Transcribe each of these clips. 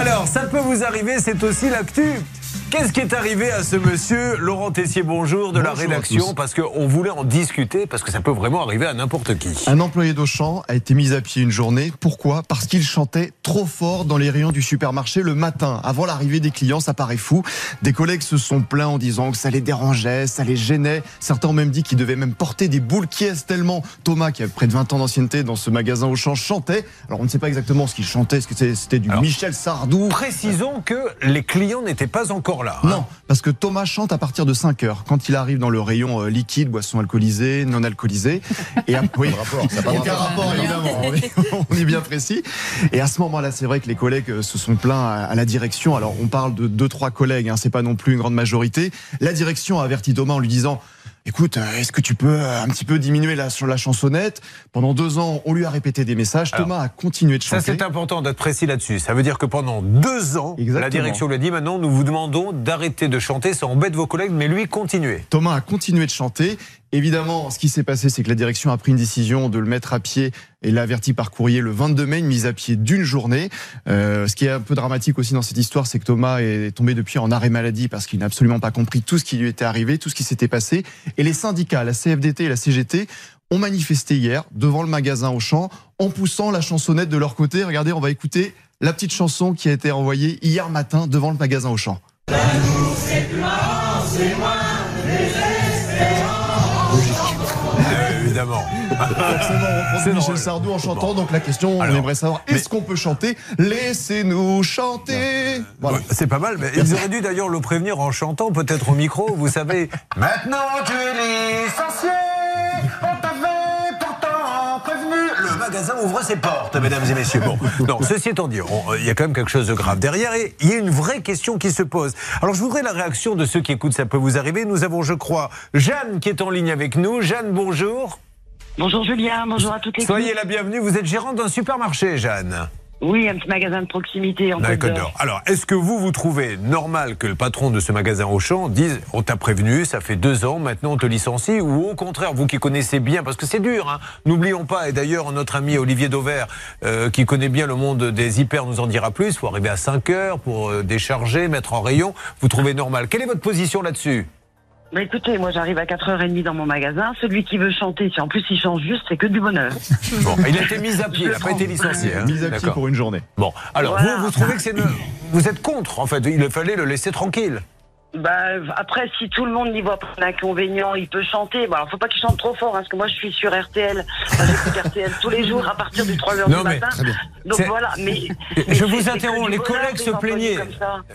Alors, ça peut vous arriver, c'est aussi l'actu. Qu'est-ce qui est arrivé à ce monsieur Laurent Tessier, bonjour, de la rédaction Parce qu'on voulait en discuter, parce que ça peut vraiment arriver à n'importe qui. Un employé d'Auchan a été mis à pied une journée. Pourquoi? Parce qu'il chantait trop fort dans les rayons du supermarché le matin. Avant l'arrivée des clients, ça paraît fou. Des collègues se sont plaints en disant que ça les dérangeait, ça les gênait. Certains ont même dit qu'ils devaient même porter des boules qui est tellement? Thomas, qui a près de 20 ans d'ancienneté dans ce magasin Auchan, chantait. Alors on ne sait pas exactement ce qu'il chantait. Est-ce que c'était du Michel Sardou? Précisons que les clients n'étaient pas encore Hein. Non, parce que Thomas chante à partir de 5 heures. Quand il arrive dans le rayon euh, liquide, boisson alcoolisée, non alcoolisée. Et à... oui, rapport, ça aucun rapport, évidemment. On est, bien précis. Et à ce moment-là, c'est vrai que les collègues euh, se sont plaints à, la direction. Alors, on parle de 2-3 collègues, hein, c'est pas non plus une grande majorité. La direction a averti Thomas en lui disant écoute, euh, est-ce que tu peux euh, un petit peu diminuer la, sur la chansonnette? Pendant deux ans, on lui a répété des messages. Thomas a continué de chanter. Ça, c'est important d'être précis là-dessus. Ça veut dire que pendant deux ans, la direction lui a dit maintenant, nous vous demandons d'arrêter de chanter. Ça embête vos collègues, mais lui, continuez. Thomas a continué de chanter. Évidemment, ce qui s'est passé, c'est que la direction a pris une décision de le mettre à pied et l'a averti par courrier le 22 mai, une mise à pied d'une journée. Euh, ce qui est un peu dramatique aussi dans cette histoire, c'est que Thomas est tombé depuis en arrêt maladie parce qu'il n'a absolument pas compris tout ce qui lui était arrivé, tout ce qui s'était passé. Et les syndicats, la CFDT et la CGT, ont manifesté hier devant le magasin Auchan en poussant la chansonnette de leur côté. Regardez, on va écouter la petite chanson qui a été envoyée hier matin devant le magasin Auchan. évidemment. C'est Michel Sardou en chantant. Donc la question, on aimerait savoir est-ce qu'on peut chanter Laissez-nous chanter. C'est pas mal. Mais ils auraient dû d'ailleurs le prévenir en chantant, peut-être au micro. Vous savez. Maintenant tu es licencié. On t'avait pourtant prévenu. Le magasin ouvre ses portes, mesdames et messieurs. Bon, non. Ceci étant dit, il y a quand même quelque chose de grave derrière et il y a une vraie question qui se pose. Alors je voudrais la réaction de ceux qui écoutent. Ça peut vous arriver. Nous avons, je crois, Jeanne qui est en ligne avec nous. Jeanne, bonjour. Bonjour Julien, bonjour à toutes les Soyez la bienvenue, vous êtes gérante d'un supermarché, Jeanne. Oui, un petit magasin de proximité en Côte d'Or. Alors, est-ce que vous, vous trouvez normal que le patron de ce magasin Auchan dise on t'a prévenu, ça fait deux ans, maintenant on te licencie Ou au contraire, vous qui connaissez bien, parce que c'est dur, hein, n'oublions pas, et d'ailleurs notre ami Olivier Dauvert, euh, qui connaît bien le monde des hyper, nous en dira plus, il faut arriver à 5 heures pour euh, décharger, mettre en rayon, vous trouvez normal. Quelle est votre position là-dessus? Bah écoutez, moi j'arrive à 4h30 dans mon magasin. Celui qui veut chanter, si en plus il chante juste, c'est que du bonheur. Bon, il a été mis à pied, il n'a pas été licencié. Hein. Mis à pied pour une journée. Bon, alors vous, vous trouvez que c'est... Vous êtes contre, en fait, il fallait le laisser tranquille bah, après, si tout le monde n'y voit pas d'inconvénient, il peut chanter. Bon, alors, faut pas qu'il chante trop fort, hein, parce que moi, je suis sur RTL. J'écoute RTL tous les jours à partir du 3h du matin. Donc voilà. Mais, je vous interromps. Les collègues se plaignaient.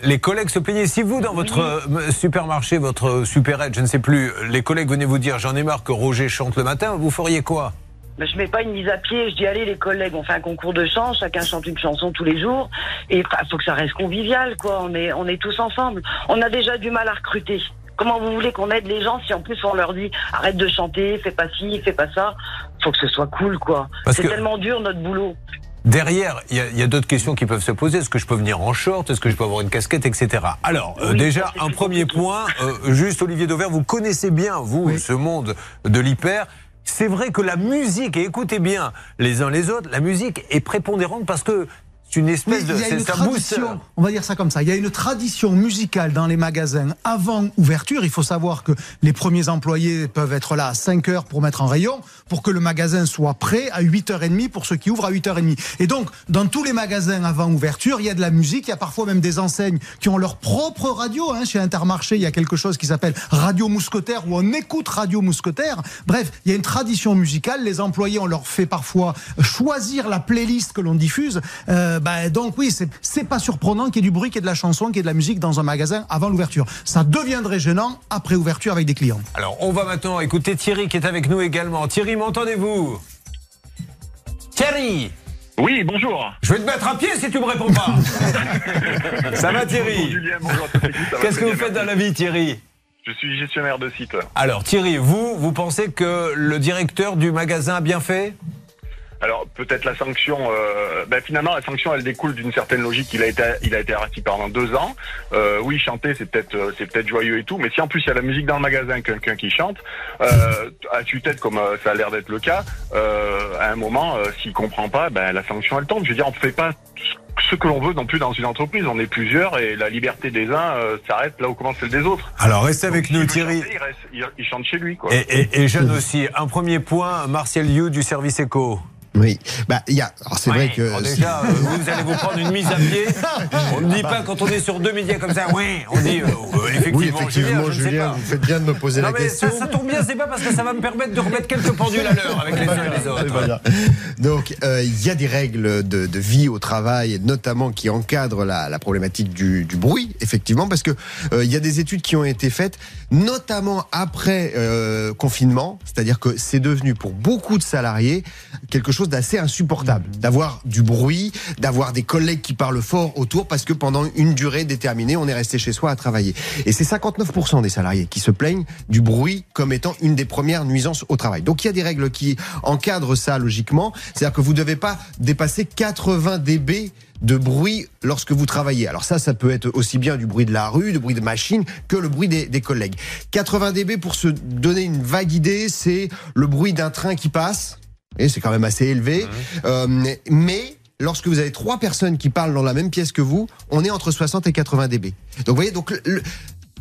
Les collègues se plaignaient. Si vous, dans votre euh, supermarché, votre supérette, je ne sais plus, les collègues venaient vous dire, j'en ai marre que Roger chante le matin, vous feriez quoi? Mais je mets pas une mise à pied. Je dis allez les collègues, on fait un concours de chant, chacun chante une chanson tous les jours et il faut que ça reste convivial quoi. On est on est tous ensemble. On a déjà du mal à recruter. Comment vous voulez qu'on aide les gens si en plus on leur dit arrête de chanter, fais pas ci, fais pas ça? Faut que ce soit cool quoi. C'est tellement dur notre boulot. Derrière, il y a, d'autres questions qui peuvent se poser. Est-ce que je peux venir en short? Est-ce que je peux avoir une casquette, etc. Alors, euh, déjà, un premier point. Euh, juste, Olivier Dauvert, vous connaissez bien, vous, ce monde de l'hyper c'est vrai que la musique, et écoutez bien les uns les autres, la musique est prépondérante parce que une espèce de. Il y a une tradition, on va dire ça comme ça. Il y a une tradition musicale dans les magasins avant ouverture. Il faut savoir que les premiers employés peuvent être là à 5 heures pour mettre en rayon, pour que le magasin soit prêt à 8h30 pour ceux qui ouvrent à 8h30. Et donc, dans tous les magasins avant ouverture, il y a de la musique. Il y a parfois même des enseignes qui ont leur propre radio. Hein. Chez Intermarché, il y a quelque chose qui s'appelle Radio Mousquetaire où on écoute Radio Mousquetaire. Bref, il y a une tradition musicale. Les employés, on leur fait parfois choisir la playlist que l'on diffuse. Euh, bah, donc oui, c'est pas surprenant qu'il y ait du bruit, qu'il y ait de la chanson, qu'il y ait de la musique dans un magasin avant l'ouverture. Ça deviendrait gênant après ouverture avec des clients. Alors on va maintenant écouter Thierry qui est avec nous également. Thierry, m'entendez-vous Thierry? Oui, bonjour. Je vais te mettre à pied si tu me réponds pas. ça va Thierry? Qu'est-ce que vous faites dans la vie Thierry? Je suis gestionnaire de site. Alors Thierry, vous, vous pensez que le directeur du magasin a bien fait? Alors peut-être la sanction, euh, ben, finalement la sanction elle découle d'une certaine logique. Il a été, il a été arrêté pendant deux ans. Euh, oui, chanter c'est peut-être, euh, c'est peut-être joyeux et tout, mais si en plus il y a la musique dans le magasin, quelqu'un qui chante, euh, à tue-tête comme euh, ça a l'air d'être le cas, à un moment, s'il comprend pas, ben la sanction elle tombe. Je veux dire, on ne fait pas ce que l'on veut non plus dans une entreprise. On est plusieurs et la liberté des uns euh, s'arrête là où commence celle des autres. Alors restez avec Donc, nous Thierry. chanter, il, reste- il- il chante chez lui. Quoi. Et, et, et Jeanne aussi. Un premier point, Martial You du service éco. Oui, bah il y a. Alors c'est vrai que déjà, euh, vous allez vous prendre une mise à pied. On ne dit pas quand on est sur deux médias comme ça, oui, on dit euh, euh, effectivement, oui, effectivement, Julien, je vous faites bien de me poser Non la mais question. ça, ça tombe bien, c'est pas parce que ça va me permettre de remettre quelques pendules à l'heure avec les uns et les autres. Voilà. Donc, euh, il y a des règles de, de vie au travail, notamment qui encadrent la, la problématique du, du bruit, effectivement, parce que euh, il y a des études qui ont été faites, notamment après euh, confinement, c'est-à-dire que c'est devenu pour beaucoup de salariés quelque chose d'assez insupportable, d'avoir du bruit, d'avoir des collègues qui parlent fort autour, parce que pendant une durée déterminée, on est resté chez soi à travailler. Et c'est 59% des salariés qui se plaignent du bruit comme étant une des premières nuisances au travail. Donc il y a des règles qui encadrent ça logiquement, c'est-à-dire que vous ne devez pas dépasser 80 dB de bruit lorsque vous travaillez. Alors ça, ça peut être aussi bien du bruit de la rue, du bruit de machine, que le bruit des, des collègues. 80 dB, pour se donner une vague idée, c'est le bruit d'un train qui passe, et c'est quand même assez élevé, Euh, mais... Lorsque vous avez trois personnes qui parlent dans la même pièce que vous, on est entre 60 et 80 dB. Donc vous voyez, donc le-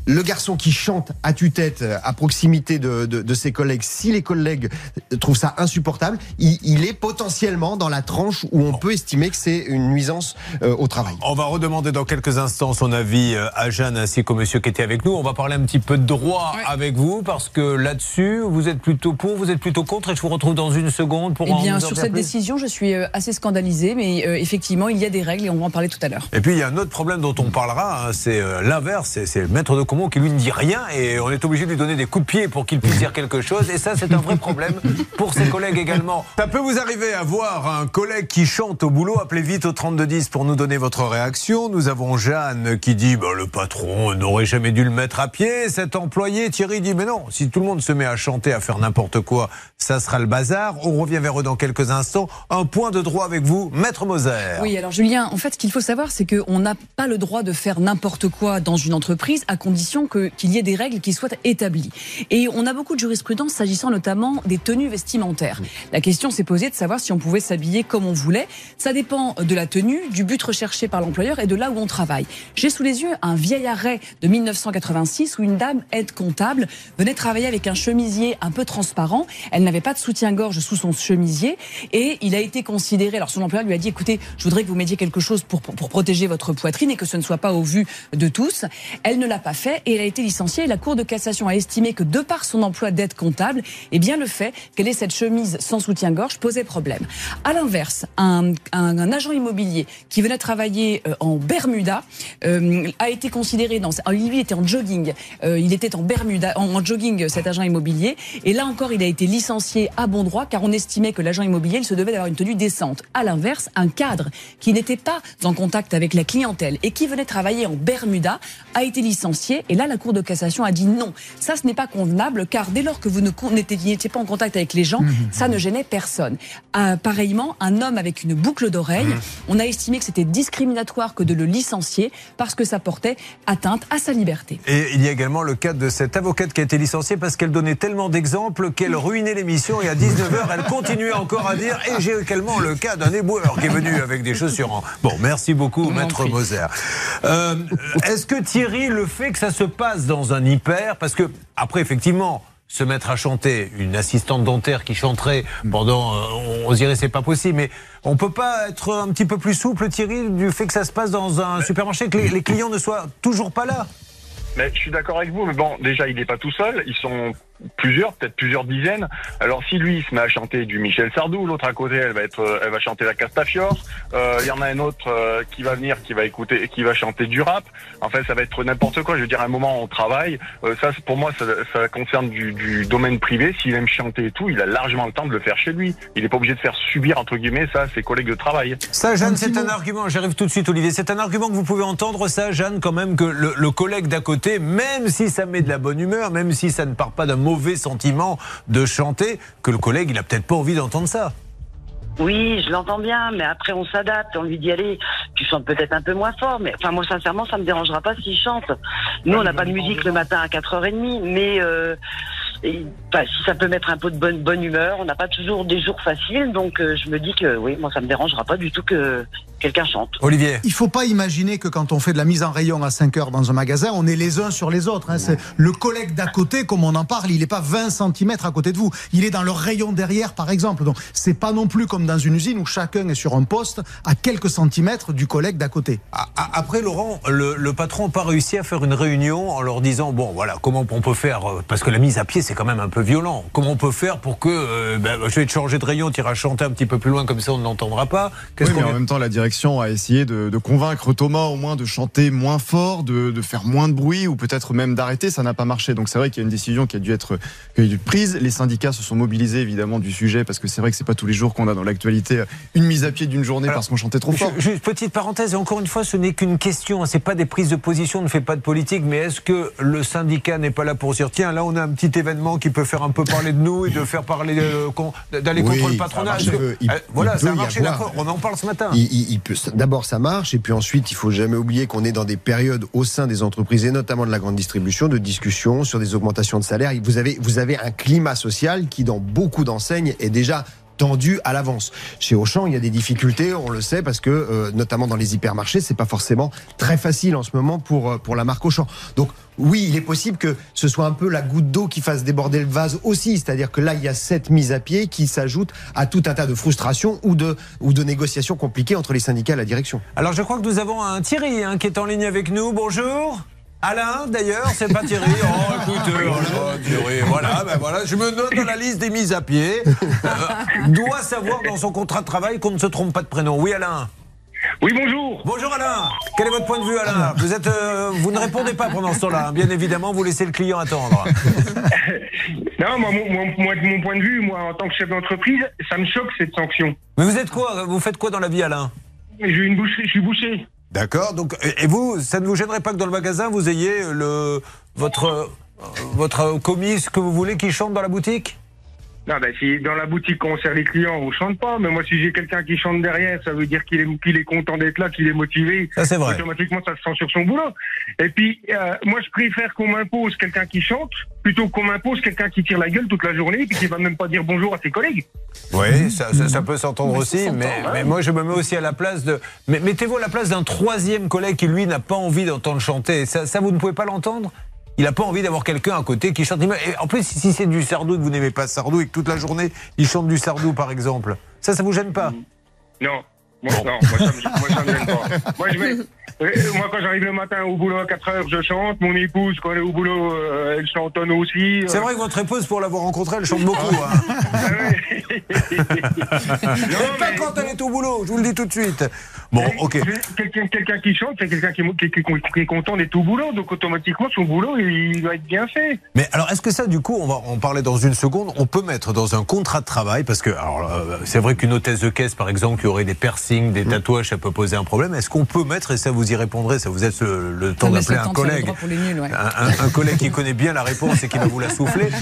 le, garçon qui chante à tue-tête euh, à proximité de, de, de ses collègues, si les collègues euh, trouvent ça insupportable, il, il est potentiellement dans la tranche où on peut estimer que c'est une nuisance euh, au travail. On va redemander dans quelques instants son avis à Jeanne ainsi qu'au monsieur qui était avec nous. On va parler un petit peu de droit Ouais. avec vous parce que là-dessus, vous êtes plutôt pour, vous êtes plutôt contre et je vous retrouve dans une seconde pour Eh en bien, en sur cette plus. décision, je suis assez scandalisée, mais euh, effectivement, il y a des règles et on va en parler tout à l'heure. Et puis il y a un autre problème dont on parlera, hein, c'est euh, l'inverse, c'est- c'est le maître de Comont qui lui ne dit rien et on est obligé de lui donner des coups de pied pour qu'il puisse dire quelque chose et ça c'est un vrai problème pour ses collègues également. Ça peut vous arriver à voir un collègue qui chante au boulot, appelez vite au 3210 pour nous donner votre réaction. Nous avons Jeanne qui dit bah, le patron n'aurait jamais dû le mettre à pied, cet employé Thierry dit mais non, si tout le monde se met à chanter, à faire n'importe quoi, ça sera le bazar. On revient vers eux dans quelques instants. Un point de droit avec vous, maître Moser. Oui, alors Julien, en fait, ce qu'il faut savoir, c'est qu'on n'a pas le droit de faire n'importe quoi dans une entreprise à condition qu'il y ait des règles qui soient établies. Et on a beaucoup de jurisprudence s'agissant notamment des tenues vestimentaires. La question s'est posée de savoir si on pouvait s'habiller comme on voulait. Ça dépend de la tenue, du but recherché par l'employeur et de là où on travaille. J'ai sous les yeux un vieil arrêt de 1986 où une dame aide comptable venait travailler avec un chemisier un peu transparent. Elle n'avait pas de soutien-gorge sous son chemisier et il a été considéré. Alors son employeur lui a dit écoutez, je voudrais que vous mettiez quelque chose pour, pour, pour protéger votre poitrine et que ce ne soit pas au vu de tous. Elle ne l'a pas fait et elle a été licenciée. Et la Cour de cassation a estimé que de par son emploi d'aide comptable, eh bien le fait qu'elle ait cette chemise sans soutien-gorge posait problème. À l'inverse, un, agent immobilier qui venait travailler euh, en Bermuda euh, a été considéré dans. Lui, il était en jogging. Euh, il était en Bermuda, en, en jogging, cet agent immobilier. Et là encore, il a été licencié à bon droit car on estimait que l'agent immobilier il se devait d'avoir une tenue décente. À l'inverse, un cadre qui n'était pas en contact avec la clientèle et qui venait travailler en Bermuda a été licencié. Et là, la Cour de cassation a dit non. Ça, ce n'est pas convenable car dès lors que vous n'étiez pas en contact avec les gens, ça ne gênait personne. Pareillement, un homme avec une boucle d'oreille, on a estimé que c'était discriminatoire que de le licencier parce que ça portait atteinte à sa liberté. Et il y a également le cas de cette avocate qui a été licenciée parce qu'elle donnait tellement d'exemples qu'elle ruinait l'émission et à 19h, elle continuait encore à dire et j'ai également le cas d'un éboueur qui est venu avec des chaussures en... Bon, merci beaucoup, maître. Moser. Euh, Est-ce que Thierry, le fait que ça se passe dans un hyper, parce que après, effectivement, se mettre à chanter, une assistante dentaire qui chanterait pendant, euh, on dirait c'est pas possible, mais on peut pas être un petit peu plus souple, Thierry, du fait que ça se passe dans un supermarché, que les, les clients ne soient toujours pas là? Mais je suis d'accord avec vous, mais bon, déjà, il n'est pas tout seul. Ils sont plusieurs, peut-être plusieurs dizaines. Alors, si lui, il se met à chanter du Michel Sardou, l'autre à côté, elle va être, euh, elle va chanter la Castafiore. Euh, Il y en a un autre euh, qui va venir, qui va écouter, qui va chanter du rap. En fait, ça va être n'importe quoi. Je veux dire, à un moment, on travaille. Euh, ça, pour moi, ça, ça concerne du, du domaine privé. S'il aime chanter et tout, il a largement le temps de le faire chez lui. Il n'est pas obligé de faire subir, entre guillemets, ça à ses collègues de travail. Ça, Jeanne, c'est un argument. J'arrive tout de suite, Olivier. C'est un argument que vous pouvez entendre, ça, Jeanne, quand même, que le, le collègue d'à côté, même si ça met de la bonne humeur, même si ça ne part pas d'un mauvais sentiment de chanter, que le collègue, il a peut-être pas envie d'entendre ça. Oui, je l'entends bien, mais après on s'adapte, on lui dit allez, tu chantes peut-être un peu moins fort, mais enfin moi sincèrement ça me dérangera pas s'il chante. Nous on n'a pas de musique le matin à 4h30, mais euh, si ça peut mettre un peu de bonne bonne humeur, on n'a pas toujours des jours faciles, donc euh, je me dis que oui, moi ça me dérangera pas du tout que quelqu'un chante. Olivier. Il faut pas imaginer que quand on fait de la mise en rayon à 5 heures dans un magasin, on est les uns sur les autres. hein. C'est le collègue d'à côté, comme on en parle, il n'est pas 20 cm à côté de vous. Il est dans le rayon derrière, par exemple. Donc, c'est pas non plus comme dans une usine où chacun est sur un poste à quelques centimètres du collègue d'à côté. Après, Laurent, le, le patron n'a pas réussi à faire une réunion en leur disant bon, voilà, comment on peut faire euh, Parce que la mise à pied, c'est quand même un peu violent. Comment on peut faire pour que euh, ben, je vais te changer de rayon, tu iras chanter un petit peu plus loin, comme ça on ne l'entendra pas Qu'est-ce Oui, mais qu'on en même temps, la direction a essayé de, de convaincre Thomas au moins de chanter moins fort, de, de faire moins de bruit ou peut-être même d'arrêter. Ça n'a pas marché. Donc c'est vrai qu'il y a une décision qui a dû être, qui a dû être prise. Les syndicats se sont mobilisés évidemment du sujet parce que c'est vrai que c'est pas tous les jours qu'on a dans l'actualité une mise à pied d'une journée Alors, parce qu'on chantait trop fort. Ju- Juste petite parenthèse, et encore une fois, ce n'est qu'une question, c'est pas des prises de position, on ne fait pas de politique, mais est-ce que le syndicat n'est pas là pour dire tiens, là on a un petit événement qui peut faire un peu parler de nous et de faire parler euh, d'aller Oui, contre le patronat que- Il euh, Voilà, il ça a marché, d'accord, on en parle ce matin. Il, il- d'abord, ça marche, et puis ensuite, il faut jamais oublier qu'on est dans des périodes au sein des entreprises et notamment de la grande distribution de discussions sur des augmentations de salaire. Vous avez, vous avez un climat social qui, dans beaucoup d'enseignes, est déjà tendu à l'avance. Chez Auchan, il y a des difficultés, on le sait, parce que euh, notamment dans les hypermarchés, c'est pas forcément très facile en ce moment pour euh, pour la marque Auchan. Donc oui, il est possible que ce soit un peu la goutte d'eau qui fasse déborder le vase aussi, c'est-à-dire que là, il y a cette mise à pied qui s'ajoute à tout un tas de frustrations ou de ou de négociations compliquées entre les syndicats et la direction. Alors je crois que nous avons un Thierry hein, qui est en ligne avec nous. Bonjour. Alain, d'ailleurs, c'est pas Thierry. Oh, écoute, euh, oh, Thierry, voilà, ben voilà, je me note dans la liste des mises à pied. Euh, doit savoir dans son contrat de travail qu'on ne se trompe pas de prénom. Oui, Alain. Oui, bonjour. Bonjour Alain. Quel est votre point de vue, Alain Vous êtes, euh, vous ne répondez pas pendant ce temps-là. hein. Bien évidemment, vous laissez le client attendre. Non, moi, mon- mon- moi, de mon point de vue, moi, en tant que chef d'entreprise, ça me choque cette sanction. Mais vous êtes quoi? Vous faites quoi dans la vie, Alain? J'ai une boucherie, je suis boucher. D'accord. Donc, et vous, ça ne vous gênerait pas que dans le magasin vous ayez le votre euh, votre commis, que vous voulez, qui chante dans la boutique? Non, ben, si dans la boutique on sert les clients, on chante pas. Mais moi, si j'ai quelqu'un qui chante derrière, ça veut dire qu'il est, qu'il est content d'être là, qu'il est motivé. Ça, c'est vrai. Automatiquement, ça se sent sur son boulot. Et puis, euh, moi, je préfère qu'on m'impose quelqu'un qui chante plutôt qu'on m'impose quelqu'un qui tire la gueule toute la journée et puis qui va même pas dire bonjour à ses collègues. Oui, ça, ça- ça peut s'entendre aussi, mais, moi je me mets aussi à la place de. Mais mettez-vous à la place d'un troisième collègue qui lui n'a pas envie d'entendre chanter. Ça, ça, vous ne pouvez pas l'entendre? Il n'a pas envie d'avoir quelqu'un à côté qui chante. Et en plus, si c'est du sardou et que vous n'aimez pas sardou et que toute la journée il chante du sardou, par exemple, ça, ça vous gêne pas? Non. Moi, non, moi, ça me, moi, ça me gêne pas. Moi, je vais, euh, moi, quand j'arrive le matin au boulot à 4 heures, je chante. Mon épouse, quand elle est au boulot, euh, elle chantonne aussi. C'est vrai que votre épouse, pour l'avoir rencontrée, elle chante beaucoup. Hein. Ah. Et pas mais- quand elle est au boulot, je vous le dis tout de suite. Bon, ok. Quelqu'un qui chante, c'est quelqu'un qui, est- qui, qui- qui est content d'être au boulot. Donc, automatiquement, son boulot, il, va être bien fait. Mais alors, est-ce que ça, du coup, on va en parler dans une seconde, on peut mettre dans un contrat de travail, parce que alors, euh, c'est vrai qu'une hôtesse de caisse, par exemple, qui aurait des piercings, des tatouages, ça peut poser un problème. Est-ce qu'on peut mettre, et ça vous y répondrez, ça vous êtes le, le temps d'appeler un collègue, droit pour les nuls, ouais. un, un- un collègue qui connaît bien la réponse et qui va vous la souffler.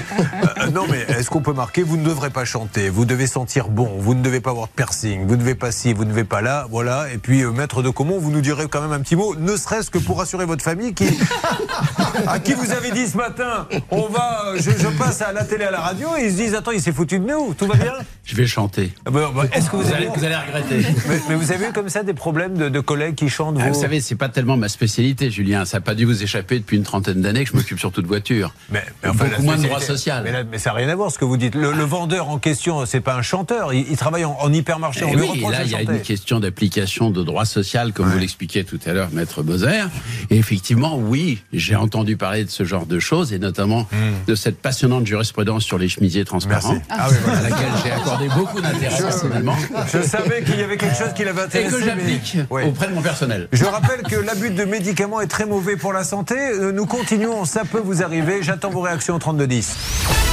Euh, non, mais est-ce qu'on peut marquer, vous ne devrez pas chanter, vous devez sentir bon, vous ne devez pas avoir de piercing, vous ne devez pas ci, vous ne devez pas là, voilà. Et puis, euh, maître de Comont, vous nous direz quand même un petit mot, ne serait-ce que pour rassurer votre famille qui, à qui vous avez dit ce matin, on va, euh, je, je passe à la télé, à la radio, et ils se disent, attends, il s'est foutu de nous, tout va bien? Je vais chanter. Ah ben, bah, Est-ce que vous, Vous avez, allez, vous allez regretter. mais, mais vous avez eu comme ça des problèmes de, de collègues qui chantent Ah, vous vous? savez, c'est pas tellement ma spécialité, Julien. Ça n'a pas dû vous échapper depuis une trentaine d'années que je m'occupe surtout de voitures. Mais, Beaucoup la moins de spécialité- droit social. Mais, là- mais ça n'a rien à voir ce que vous dites. Le, le vendeur en question, c'est pas un chanteur. Il, il travaille en, en hypermarché. Et On lui Eh oui, reproche là, il y a une question d'application de droit social, comme vous l'expliquiez tout à l'heure, Maître Bozer. Et effectivement, oui, j'ai entendu parler de ce genre de choses, et notamment de cette passionnante jurisprudence sur les chemisiers transparents. Ah oui, voilà. à laquelle j'ai accordé beaucoup d'intérêt personnellement, Je savais qu'il y avait quelque chose qui l'avait et intéressé. que mais- j'applique auprès de mon personnel. Je rappelle que l'abus de médicaments est très mauvais pour la santé. Euh, Nous continuons, ça peut vous arriver. J'attends vos réactions au 3210.